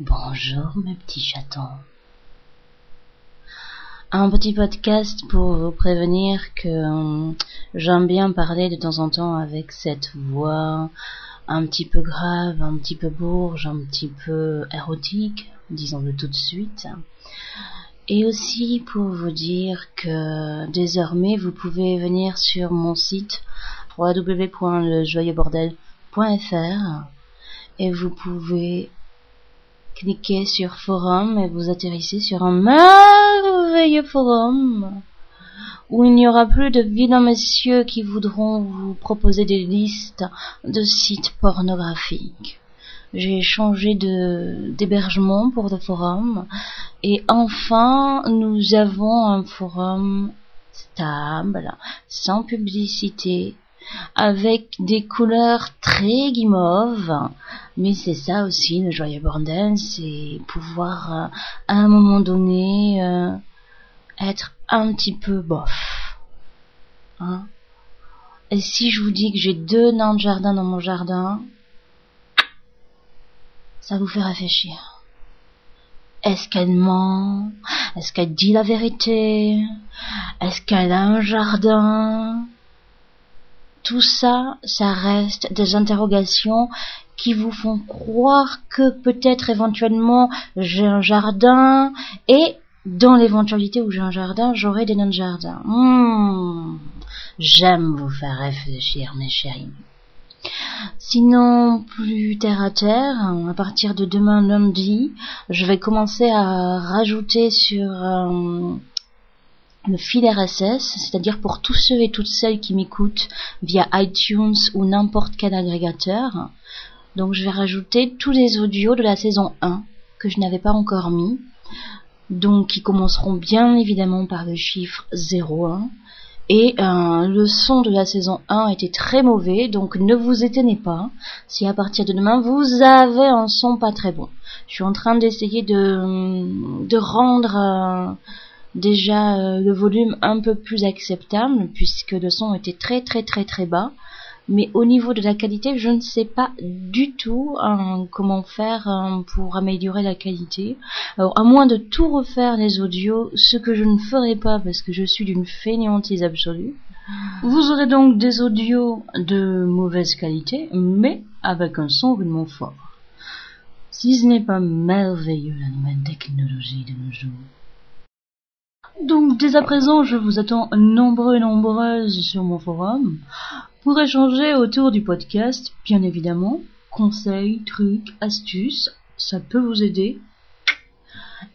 Bonjour mes petits chatons. Un petit podcast pour vous prévenir que euh, j'aime bien parler de temps en temps avec cette voix un petit peu grave, un petit peu bourge, un petit peu érotique, disons-le tout de suite. Et aussi pour vous dire que désormais vous pouvez venir sur mon site www.lejoyeuxbordel.fr et vous pouvez cliquer sur forum et vous atterrissez sur un merveilleux forum où il n'y aura plus de vilains messieurs qui voudront vous proposer des listes de sites pornographiques. J'ai changé de d'hébergement pour le forum et enfin nous avons un forum stable, sans publicité, avec des couleurs très guimauves. Mais c'est ça aussi le joyeux bordel, c'est pouvoir euh, à un moment donné euh, être un petit peu bof. Hein Et si je vous dis que j'ai deux nains de jardin dans mon jardin, ça vous fait réfléchir. Est-ce qu'elle ment? Est-ce qu'elle dit la vérité? Est-ce qu'elle a un jardin? Tout ça, ça reste des interrogations qui vous font croire que peut-être éventuellement j'ai un jardin et dans l'éventualité où j'ai un jardin, j'aurai des nains de jardin. Hmm. J'aime vous faire réfléchir, mes chéris. Sinon, plus terre à terre, à partir de demain lundi, je vais commencer à rajouter sur euh, le fil RSS, c'est-à-dire pour tous ceux et toutes celles qui m'écoutent via iTunes ou n'importe quel agrégateur. Donc je vais rajouter tous les audios de la saison 1 que je n'avais pas encore mis. Donc qui commenceront bien évidemment par le chiffre 01 et euh, le son de la saison 1 était très mauvais, donc ne vous étonnez pas si à partir de demain vous avez un son pas très bon. Je suis en train d'essayer de, de rendre euh, déjà euh, le volume un peu plus acceptable, puisque le son était très très très très bas mais au niveau de la qualité, je ne sais pas du tout hein, comment faire hein, pour améliorer la qualité. Alors, à moins de tout refaire les audios, ce que je ne ferai pas parce que je suis d'une fainéantise absolue, vous aurez donc des audios de mauvaise qualité, mais avec un son vraiment fort. Si ce n'est pas merveilleux la nouvelle technologie de nos jours. Donc dès à présent, je vous attends nombreux et nombreuses sur mon forum pour échanger autour du podcast, bien évidemment. Conseils, trucs, astuces, ça peut vous aider.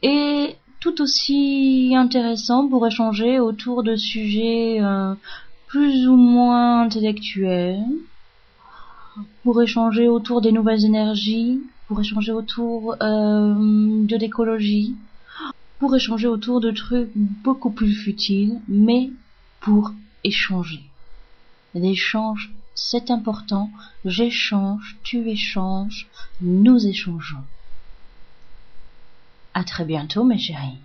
Et tout aussi intéressant pour échanger autour de sujets euh, plus ou moins intellectuels, pour échanger autour des nouvelles énergies, pour échanger autour euh, de l'écologie, pour échanger autour de trucs beaucoup plus futiles, mais pour échanger. L'échange, c'est important. J'échange, tu échanges, nous échangeons. À très bientôt, mes chéris.